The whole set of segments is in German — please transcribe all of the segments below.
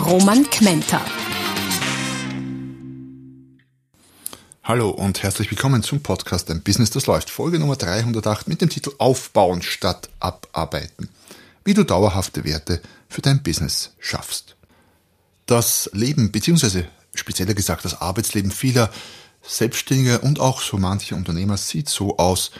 Roman Kmenter. Hallo und herzlich willkommen zum Podcast Ein Business, das läuft. Folge Nummer 308 mit dem Titel Aufbauen statt Abarbeiten. Wie du dauerhafte Werte für dein Business schaffst. Das Leben bzw spezieller gesagt das Arbeitsleben vieler Selbstständiger und auch so mancher Unternehmer sieht so aus,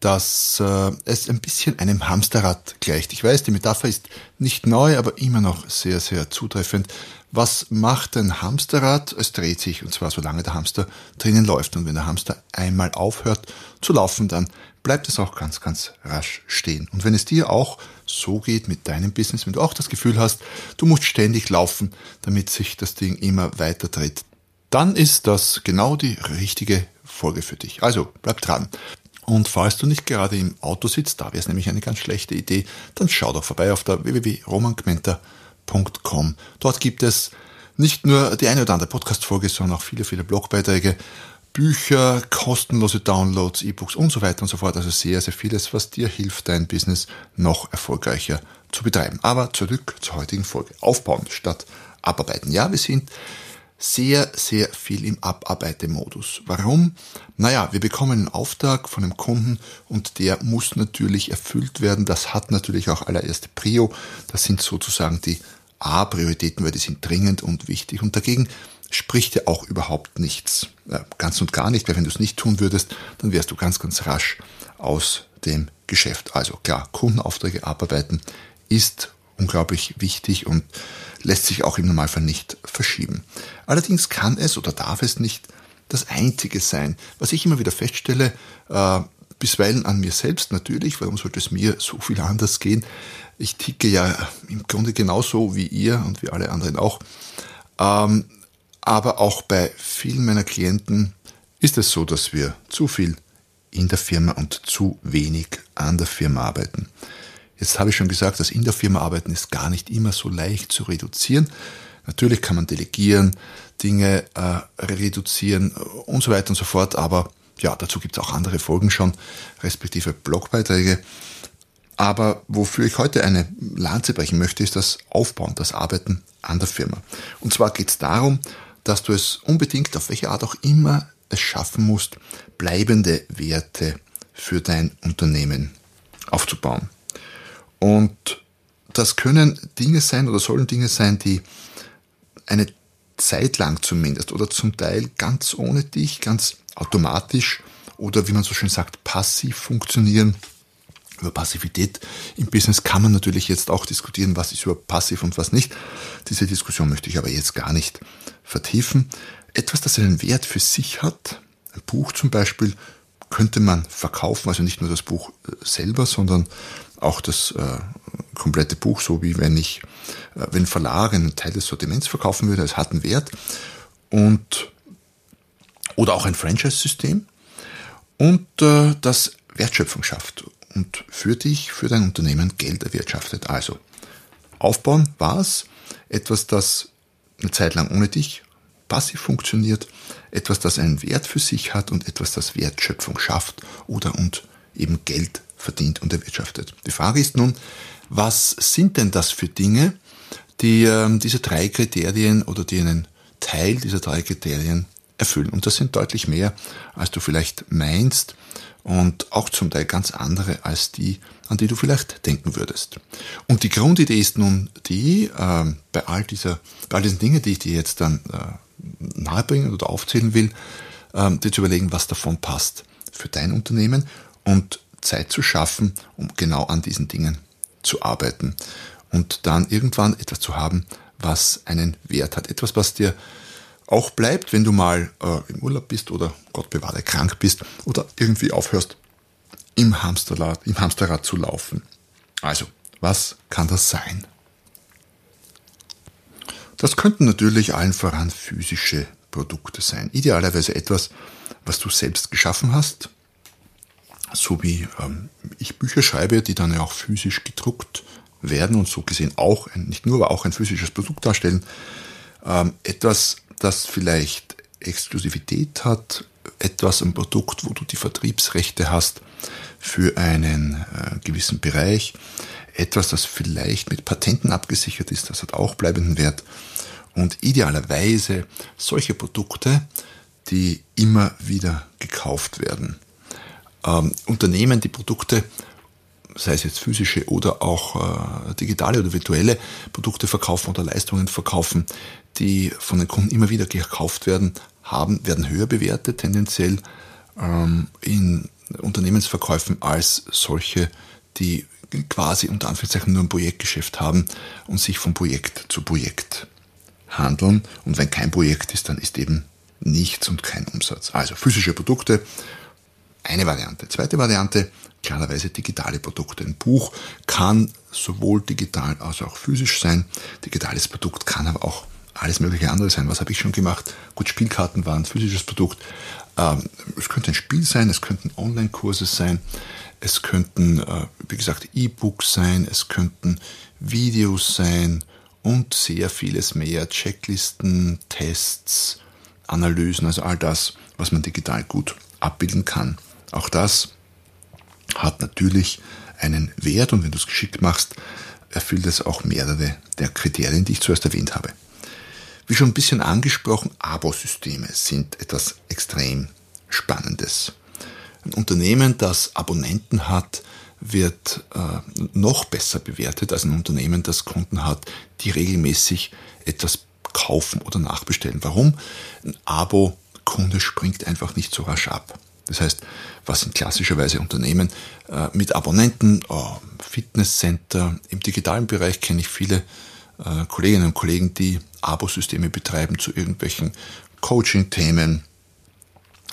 dass äh, es ein bisschen einem Hamsterrad gleicht. Ich weiß, die Metapher ist nicht neu, aber immer noch sehr, sehr zutreffend. Was macht ein Hamsterrad? Es dreht sich, und zwar solange der Hamster drinnen läuft. Und wenn der Hamster einmal aufhört zu laufen, dann bleibt es auch ganz, ganz rasch stehen. Und wenn es dir auch so geht mit deinem Business, wenn du auch das Gefühl hast, du musst ständig laufen, damit sich das Ding immer weiter dreht, dann ist das genau die richtige Folge für dich. Also bleib dran. Und falls du nicht gerade im Auto sitzt, da wäre es nämlich eine ganz schlechte Idee, dann schau doch vorbei auf der www.romangmenta.com. Dort gibt es nicht nur die eine oder andere Podcast-Folge, sondern auch viele, viele Blogbeiträge Bücher, kostenlose Downloads, E-Books und so weiter und so fort. Also sehr, sehr vieles, was dir hilft, dein Business noch erfolgreicher zu betreiben. Aber zurück zur heutigen Folge. Aufbauen statt abarbeiten. Ja, wir sind sehr, sehr viel im Abarbeitemodus. Warum? Naja, wir bekommen einen Auftrag von einem Kunden und der muss natürlich erfüllt werden. Das hat natürlich auch allererste Prio. Das sind sozusagen die A-Prioritäten, weil die sind dringend und wichtig. Und dagegen spricht ja auch überhaupt nichts. Ganz und gar nicht, weil wenn du es nicht tun würdest, dann wärst du ganz, ganz rasch aus dem Geschäft. Also klar, Kundenaufträge abarbeiten ist unglaublich wichtig und lässt sich auch im Normalfall nicht verschieben. Allerdings kann es oder darf es nicht das Einzige sein. Was ich immer wieder feststelle, äh, bisweilen an mir selbst natürlich, warum sollte es mir so viel anders gehen? Ich ticke ja im Grunde genauso wie ihr und wie alle anderen auch. Ähm, aber auch bei vielen meiner Klienten ist es so, dass wir zu viel in der Firma und zu wenig an der Firma arbeiten. Jetzt habe ich schon gesagt, dass in der Firma arbeiten ist gar nicht immer so leicht zu reduzieren. Natürlich kann man delegieren, Dinge äh, reduzieren und so weiter und so fort, aber ja, dazu gibt es auch andere Folgen schon, respektive Blogbeiträge. Aber wofür ich heute eine Lanze brechen möchte, ist das Aufbauen, das Arbeiten an der Firma. Und zwar geht es darum, dass du es unbedingt auf welche Art auch immer es schaffen musst, bleibende Werte für dein Unternehmen aufzubauen. Und das können Dinge sein oder sollen Dinge sein, die eine Zeit lang zumindest oder zum Teil ganz ohne dich, ganz automatisch oder wie man so schön sagt, passiv funktionieren. Über Passivität im Business kann man natürlich jetzt auch diskutieren, was ist über passiv und was nicht. Diese Diskussion möchte ich aber jetzt gar nicht vertiefen. Etwas, das einen Wert für sich hat, ein Buch zum Beispiel, könnte man verkaufen, also nicht nur das Buch selber, sondern auch das äh, komplette Buch, so wie wenn ich, äh, wenn Verlage einen Teil des Sortiments verkaufen würde, es hat einen Wert und oder auch ein Franchise-System und äh, das Wertschöpfung schafft und für dich, für dein Unternehmen Geld erwirtschaftet. Also aufbauen war es etwas, das eine Zeit lang ohne dich passiv funktioniert, etwas, das einen Wert für sich hat und etwas, das Wertschöpfung schafft oder und eben Geld verdient und erwirtschaftet. Die Frage ist nun, was sind denn das für Dinge, die äh, diese drei Kriterien oder die einen Teil dieser drei Kriterien erfüllen? Und das sind deutlich mehr, als du vielleicht meinst und auch zum Teil ganz andere als die, an die du vielleicht denken würdest. Und die Grundidee ist nun die, äh, bei, all dieser, bei all diesen Dingen, die ich dir jetzt dann äh, nahebringen oder aufzählen will, äh, dir zu überlegen, was davon passt für dein Unternehmen und Zeit zu schaffen, um genau an diesen Dingen zu arbeiten und dann irgendwann etwas zu haben, was einen Wert hat. Etwas, was dir auch bleibt, wenn du mal äh, im Urlaub bist oder Gott bewahre krank bist oder irgendwie aufhörst, im Hamsterrad, im Hamsterrad zu laufen. Also, was kann das sein? Das könnten natürlich allen voran physische Produkte sein. Idealerweise etwas, was du selbst geschaffen hast, so wie ähm, ich Bücher schreibe, die dann ja auch physisch gedruckt werden und so gesehen auch, ein, nicht nur, aber auch ein physisches Produkt darstellen. Ähm, etwas, das vielleicht Exklusivität hat, etwas ein Produkt, wo du die Vertriebsrechte hast für einen äh, gewissen Bereich, etwas, das vielleicht mit Patenten abgesichert ist, das hat auch bleibenden Wert und idealerweise solche Produkte, die immer wieder gekauft werden. Ähm, Unternehmen, die Produkte, sei es jetzt physische oder auch äh, digitale oder virtuelle Produkte verkaufen oder Leistungen verkaufen, die von den Kunden immer wieder gekauft werden, haben, werden höher bewertet, tendenziell ähm, in Unternehmensverkäufen als solche, die quasi unter Anführungszeichen nur ein Projektgeschäft haben und sich von Projekt zu Projekt handeln. Und wenn kein Projekt ist, dann ist eben nichts und kein Umsatz. Also physische Produkte, eine Variante. Zweite Variante, klarerweise digitale Produkte. Ein Buch kann sowohl digital als auch physisch sein. Digitales Produkt kann aber auch alles mögliche andere sein. Was habe ich schon gemacht? Gut, Spielkarten waren ein physisches Produkt. Ähm, es könnte ein Spiel sein, es könnten Online-Kurse sein, es könnten, äh, wie gesagt, E-Books sein, es könnten Videos sein und sehr vieles mehr. Checklisten, Tests, Analysen, also all das, was man digital gut abbilden kann. Auch das hat natürlich einen Wert und wenn du es geschickt machst, erfüllt es auch mehrere der Kriterien, die ich zuerst erwähnt habe. Wie schon ein bisschen angesprochen, Abo-Systeme sind etwas extrem Spannendes. Ein Unternehmen, das Abonnenten hat, wird äh, noch besser bewertet als ein Unternehmen, das Kunden hat, die regelmäßig etwas kaufen oder nachbestellen. Warum? Ein Abo-Kunde springt einfach nicht so rasch ab. Das heißt, was sind klassischerweise Unternehmen äh, mit Abonnenten, oh, Fitnesscenter, im digitalen Bereich kenne ich viele äh, Kolleginnen und Kollegen, die Abo-Systeme betreiben zu irgendwelchen Coaching-Themen.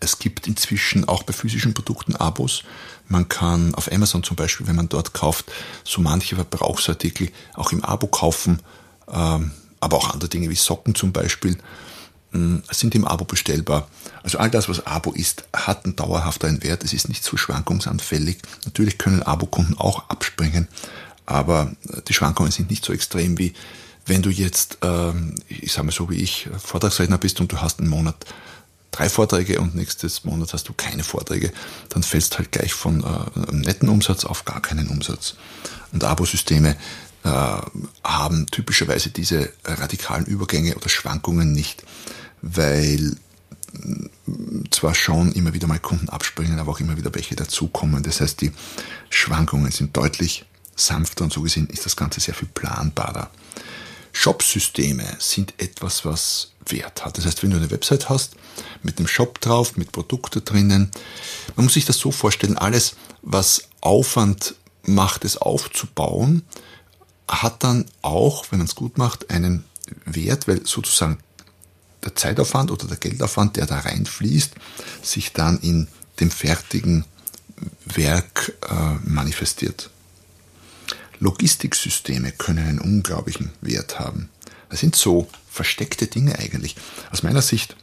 Es gibt inzwischen auch bei physischen Produkten Abos. Man kann auf Amazon zum Beispiel, wenn man dort kauft, so manche Verbrauchsartikel auch im Abo kaufen, ähm, aber auch andere Dinge wie Socken zum Beispiel sind im Abo bestellbar. Also all das, was Abo ist, hat einen dauerhafteren Wert. Es ist nicht so schwankungsanfällig. Natürlich können Abokunden auch abspringen, aber äh, die Schwankungen sind nicht so extrem wie wenn du jetzt, ähm, ich sage mal so wie ich, Vortragsredner bist und du hast einen Monat drei Vorträge und nächstes Monat hast du keine Vorträge, dann fällst halt gleich von äh, einem netten Umsatz auf gar keinen Umsatz. Und Abosysteme äh, haben typischerweise diese radikalen Übergänge oder Schwankungen nicht, weil zwar schon immer wieder mal Kunden abspringen, aber auch immer wieder welche dazukommen. Das heißt, die Schwankungen sind deutlich sanfter und so gesehen ist das Ganze sehr viel planbarer. Shop-Systeme sind etwas, was Wert hat. Das heißt, wenn du eine Website hast mit einem Shop drauf, mit Produkten drinnen, man muss sich das so vorstellen, alles, was Aufwand macht, es aufzubauen, hat dann auch, wenn man es gut macht, einen Wert, weil sozusagen der Zeitaufwand oder der Geldaufwand, der da reinfließt, sich dann in dem fertigen Werk äh, manifestiert. Logistiksysteme können einen unglaublichen Wert haben. Das sind so versteckte Dinge eigentlich. Aus meiner Sicht,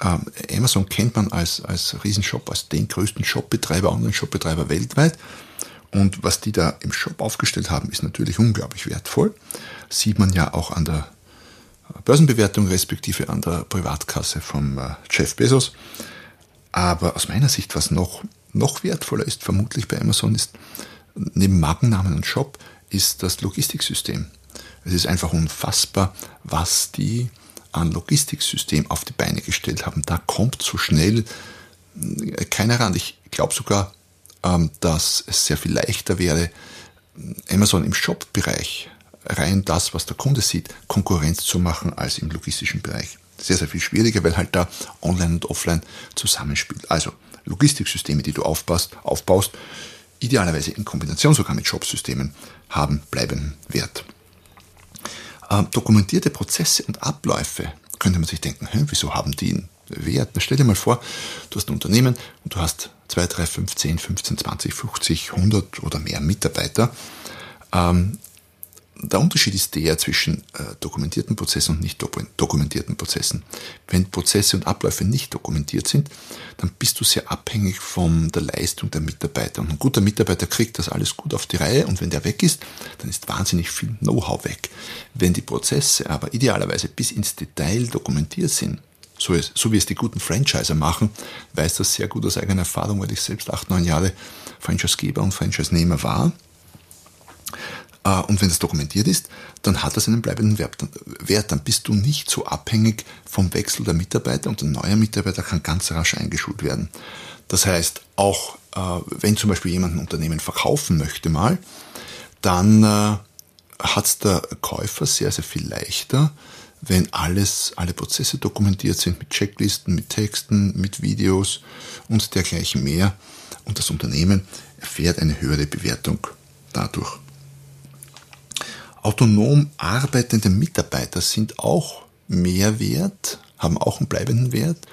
ähm, Amazon kennt man als, als Riesenshop, als den größten Shopbetreiber, Online-Shopbetreiber weltweit. Und was die da im Shop aufgestellt haben, ist natürlich unglaublich wertvoll. Sieht man ja auch an der Börsenbewertung respektive an der Privatkasse vom äh, Jeff Bezos. Aber aus meiner Sicht, was noch, noch wertvoller ist, vermutlich bei Amazon, ist neben Markennamen und Shop, ist das Logistiksystem. Es ist einfach unfassbar, was die an Logistiksystem auf die Beine gestellt haben. Da kommt so schnell äh, keiner ran. Ich glaube sogar, ähm, dass es sehr viel leichter wäre, Amazon im Shop-Bereich rein das, was der Kunde sieht, Konkurrenz zu machen als im logistischen Bereich. Sehr, sehr viel schwieriger, weil halt da Online und Offline zusammenspielt. Also Logistiksysteme, die du aufbaust, aufbaust idealerweise in Kombination sogar mit Shop-Systemen, haben bleibenden Wert. Äh, dokumentierte Prozesse und Abläufe könnte man sich denken, wieso haben die einen Wert? Na, stell dir mal vor, du hast ein Unternehmen und du hast 2, 3, 5, 10, 15, 20, 50, 100 oder mehr Mitarbeiter. Ähm, der Unterschied ist der zwischen äh, dokumentierten Prozessen und nicht dokumentierten Prozessen. Wenn Prozesse und Abläufe nicht dokumentiert sind, dann bist du sehr abhängig von der Leistung der Mitarbeiter. Und ein guter Mitarbeiter kriegt das alles gut auf die Reihe und wenn der weg ist, dann ist wahnsinnig viel Know-how weg. Wenn die Prozesse aber idealerweise bis ins Detail dokumentiert sind, so, ist, so wie es die guten Franchiser machen, weiß das sehr gut aus eigener Erfahrung, weil ich selbst acht, neun Jahre Franchisegeber und Franchise-Nehmer war und wenn das dokumentiert ist, dann hat das einen bleibenden Wert. Dann bist du nicht so abhängig vom Wechsel der Mitarbeiter und ein neuer Mitarbeiter kann ganz rasch eingeschult werden. Das heißt, auch äh, wenn zum Beispiel jemand ein Unternehmen verkaufen möchte mal, dann äh, hat der Käufer sehr, sehr viel leichter, wenn alles, alle Prozesse dokumentiert sind mit Checklisten, mit Texten, mit Videos und dergleichen mehr. Und das Unternehmen erfährt eine höhere Bewertung dadurch. Autonom arbeitende Mitarbeiter sind auch mehr wert, haben auch einen bleibenden Wert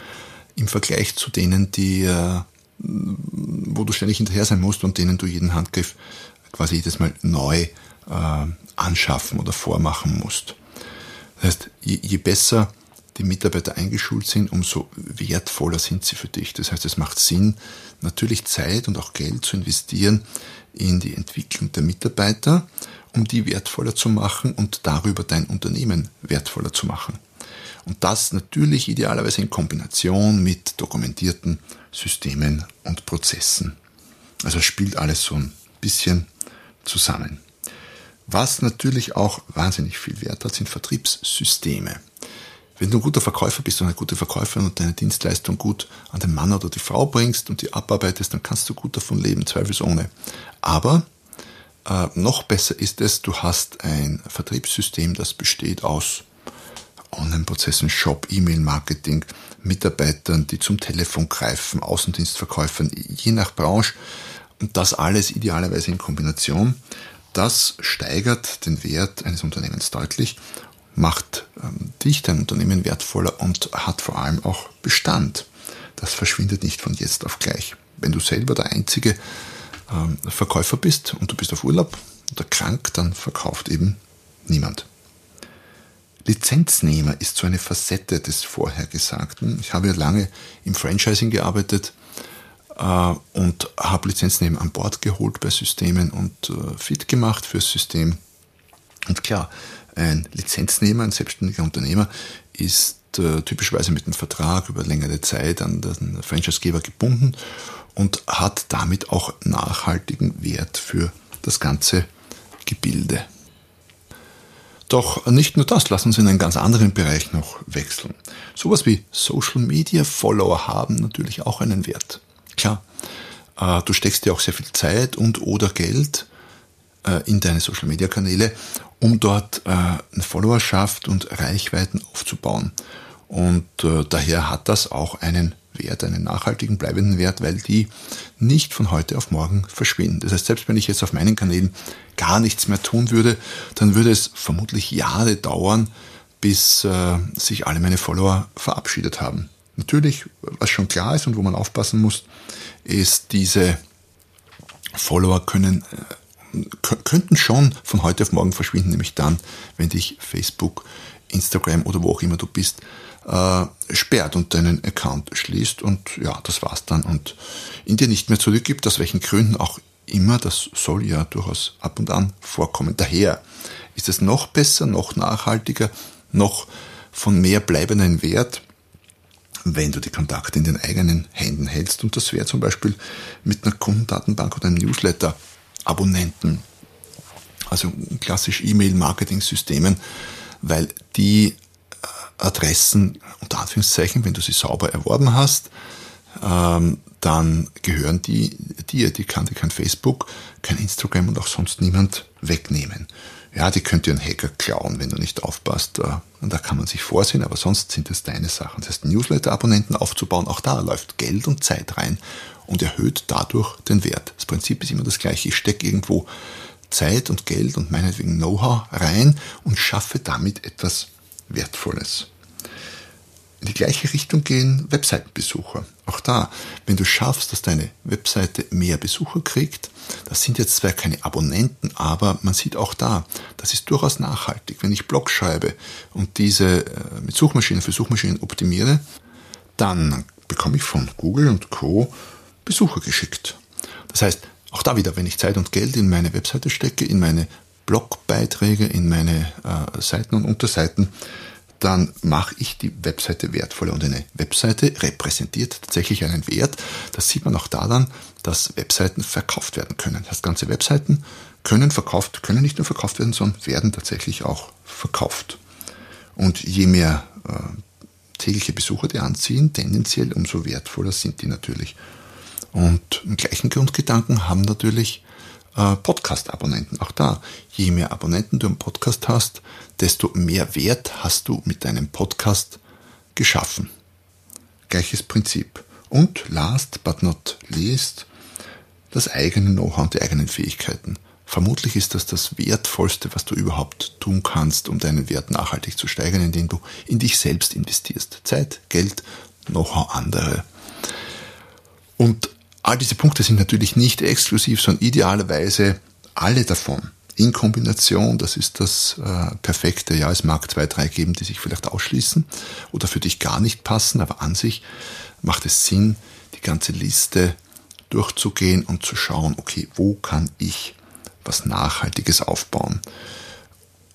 im Vergleich zu denen, die, äh, wo du ständig hinterher sein musst und denen du jeden Handgriff quasi jedes Mal neu äh, anschaffen oder vormachen musst. Das heißt, je, je besser die Mitarbeiter eingeschult sind, umso wertvoller sind sie für dich. Das heißt, es macht Sinn, natürlich Zeit und auch Geld zu investieren in die Entwicklung der Mitarbeiter um die wertvoller zu machen und darüber dein Unternehmen wertvoller zu machen. Und das natürlich idealerweise in Kombination mit dokumentierten Systemen und Prozessen. Also spielt alles so ein bisschen zusammen. Was natürlich auch wahnsinnig viel Wert hat, sind Vertriebssysteme. Wenn du ein guter Verkäufer bist und eine gute Verkäuferin und deine Dienstleistung gut an den Mann oder die Frau bringst und die abarbeitest, dann kannst du gut davon leben, zweifelsohne. Aber äh, noch besser ist es, du hast ein Vertriebssystem, das besteht aus Online-Prozessen, Shop, E-Mail-Marketing, Mitarbeitern, die zum Telefon greifen, Außendienstverkäufern, je nach Branche. Und das alles idealerweise in Kombination. Das steigert den Wert eines Unternehmens deutlich, macht ähm, dich, dein Unternehmen wertvoller und hat vor allem auch Bestand. Das verschwindet nicht von jetzt auf gleich. Wenn du selber der einzige ähm, Verkäufer bist und du bist auf Urlaub oder krank, dann verkauft eben niemand. Lizenznehmer ist so eine Facette des Vorhergesagten. Ich habe ja lange im Franchising gearbeitet äh, und habe Lizenznehmer an Bord geholt bei Systemen und äh, fit gemacht fürs System. Und klar, ein Lizenznehmer, ein selbstständiger Unternehmer ist äh, typischerweise mit einem Vertrag über längere Zeit an den Franchisegeber gebunden und hat damit auch nachhaltigen Wert für das ganze Gebilde. Doch nicht nur das, lass uns in einen ganz anderen Bereich noch wechseln. Sowas wie Social Media Follower haben natürlich auch einen Wert. Klar, äh, du steckst dir auch sehr viel Zeit und oder Geld äh, in deine Social Media Kanäle, um dort äh, eine Followerschaft und Reichweiten aufzubauen. Und daher hat das auch einen Wert, einen nachhaltigen, bleibenden Wert, weil die nicht von heute auf morgen verschwinden. Das heißt, selbst wenn ich jetzt auf meinen Kanälen gar nichts mehr tun würde, dann würde es vermutlich Jahre dauern, bis äh, sich alle meine Follower verabschiedet haben. Natürlich, was schon klar ist und wo man aufpassen muss, ist, diese Follower können, äh, könnten schon von heute auf morgen verschwinden, nämlich dann, wenn dich Facebook, Instagram oder wo auch immer du bist, äh, sperrt und deinen Account schließt und ja, das war's dann und ihn dir nicht mehr zurückgibt, aus welchen Gründen auch immer, das soll ja durchaus ab und an vorkommen. Daher ist es noch besser, noch nachhaltiger, noch von mehr bleibenden Wert, wenn du die Kontakte in den eigenen Händen hältst. Und das wäre zum Beispiel mit einer Kundendatenbank oder einem Newsletter Abonnenten, also klassisch E-Mail-Marketing-Systemen, weil die Adressen, unter Anführungszeichen, wenn du sie sauber erworben hast, ähm, dann gehören die dir. Die kann dir kein Facebook, kein Instagram und auch sonst niemand wegnehmen. Ja, die könnt ihr einen Hacker klauen, wenn du nicht aufpasst. Äh, und da kann man sich vorsehen, aber sonst sind es deine Sachen. Das heißt, Newsletter-Abonnenten aufzubauen, auch da läuft Geld und Zeit rein und erhöht dadurch den Wert. Das Prinzip ist immer das gleiche. Ich stecke irgendwo Zeit und Geld und meinetwegen Know-how rein und schaffe damit etwas Wertvolles. In die gleiche Richtung gehen Webseitenbesucher. Auch da, wenn du schaffst, dass deine Webseite mehr Besucher kriegt, das sind jetzt zwar keine Abonnenten, aber man sieht auch da, das ist durchaus nachhaltig. Wenn ich Blog schreibe und diese äh, mit Suchmaschinen für Suchmaschinen optimiere, dann bekomme ich von Google und Co. Besucher geschickt. Das heißt, auch da wieder, wenn ich Zeit und Geld in meine Webseite stecke, in meine Blogbeiträge, in meine äh, Seiten und Unterseiten, dann mache ich die Webseite wertvoller. Und eine Webseite repräsentiert tatsächlich einen Wert. Das sieht man auch daran, dass Webseiten verkauft werden können. Das ganze Webseiten können verkauft, können nicht nur verkauft werden, sondern werden tatsächlich auch verkauft. Und je mehr äh, tägliche Besucher die anziehen, tendenziell umso wertvoller sind die natürlich. Und im gleichen Grundgedanken haben natürlich äh, Podcast-Abonnenten. Auch da, je mehr Abonnenten du im Podcast hast, desto mehr Wert hast du mit deinem Podcast geschaffen. Gleiches Prinzip. Und last but not least, das eigene Know-how und die eigenen Fähigkeiten. Vermutlich ist das das Wertvollste, was du überhaupt tun kannst, um deinen Wert nachhaltig zu steigern, indem du in dich selbst investierst. Zeit, Geld, Know-how andere. Und all diese Punkte sind natürlich nicht exklusiv, sondern idealerweise alle davon in Kombination, das ist das äh, Perfekte. Ja, es mag zwei, drei geben, die sich vielleicht ausschließen oder für dich gar nicht passen, aber an sich macht es Sinn, die ganze Liste durchzugehen und zu schauen, okay, wo kann ich was Nachhaltiges aufbauen?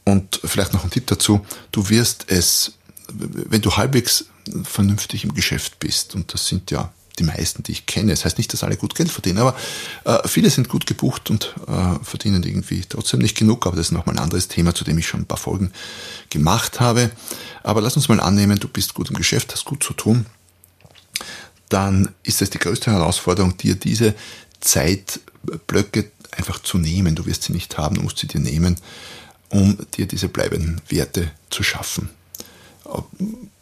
Und vielleicht noch ein Tipp dazu, du wirst es, wenn du halbwegs vernünftig im Geschäft bist, und das sind ja die meisten, die ich kenne. Das heißt nicht, dass alle gut Geld verdienen, aber äh, viele sind gut gebucht und äh, verdienen irgendwie trotzdem nicht genug. Aber das ist nochmal ein anderes Thema, zu dem ich schon ein paar Folgen gemacht habe. Aber lass uns mal annehmen, du bist gut im Geschäft, hast gut zu tun. Dann ist es die größte Herausforderung, dir diese Zeitblöcke einfach zu nehmen. Du wirst sie nicht haben, du musst sie dir nehmen, um dir diese bleibenden Werte zu schaffen.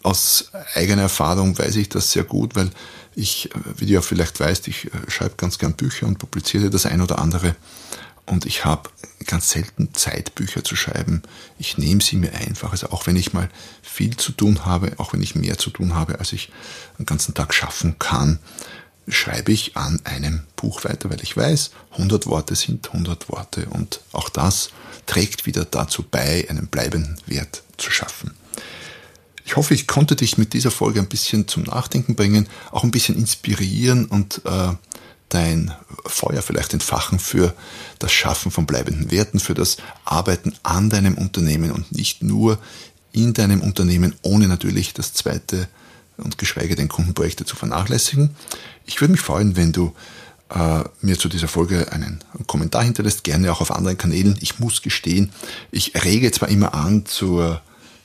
Aus eigener Erfahrung weiß ich das sehr gut, weil ich, wie du ja vielleicht weißt, ich äh, schreibe ganz gern Bücher und publiziere das ein oder andere. Und ich habe ganz selten Zeit, Bücher zu schreiben. Ich nehme sie mir einfach. Also auch wenn ich mal viel zu tun habe, auch wenn ich mehr zu tun habe, als ich einen ganzen Tag schaffen kann, schreibe ich an einem Buch weiter, weil ich weiß, 100 Worte sind 100 Worte. Und auch das trägt wieder dazu bei, einen bleibenden Wert zu schaffen. Ich hoffe, ich konnte dich mit dieser Folge ein bisschen zum Nachdenken bringen, auch ein bisschen inspirieren und äh, dein Feuer vielleicht entfachen für das Schaffen von bleibenden Werten, für das Arbeiten an deinem Unternehmen und nicht nur in deinem Unternehmen, ohne natürlich das zweite und geschweige denn Kundenprojekte zu vernachlässigen. Ich würde mich freuen, wenn du äh, mir zu dieser Folge einen Kommentar hinterlässt, gerne auch auf anderen Kanälen. Ich muss gestehen, ich rege zwar immer an zur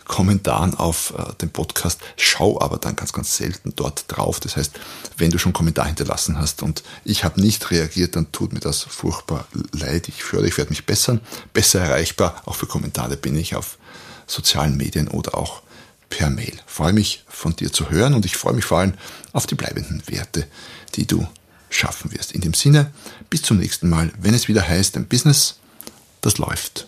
Kommentaren auf äh, den Podcast, schau aber dann ganz, ganz selten dort drauf. Das heißt, wenn du schon Kommentar hinterlassen hast und ich habe nicht reagiert, dann tut mir das furchtbar leid. Ich fühle, ich werde mich bessern, besser erreichbar. Auch für Kommentare bin ich auf sozialen Medien oder auch per Mail. freue mich von dir zu hören und ich freue mich vor allem auf die bleibenden Werte, die du schaffen wirst. In dem Sinne, bis zum nächsten Mal, wenn es wieder heißt, ein Business, das läuft.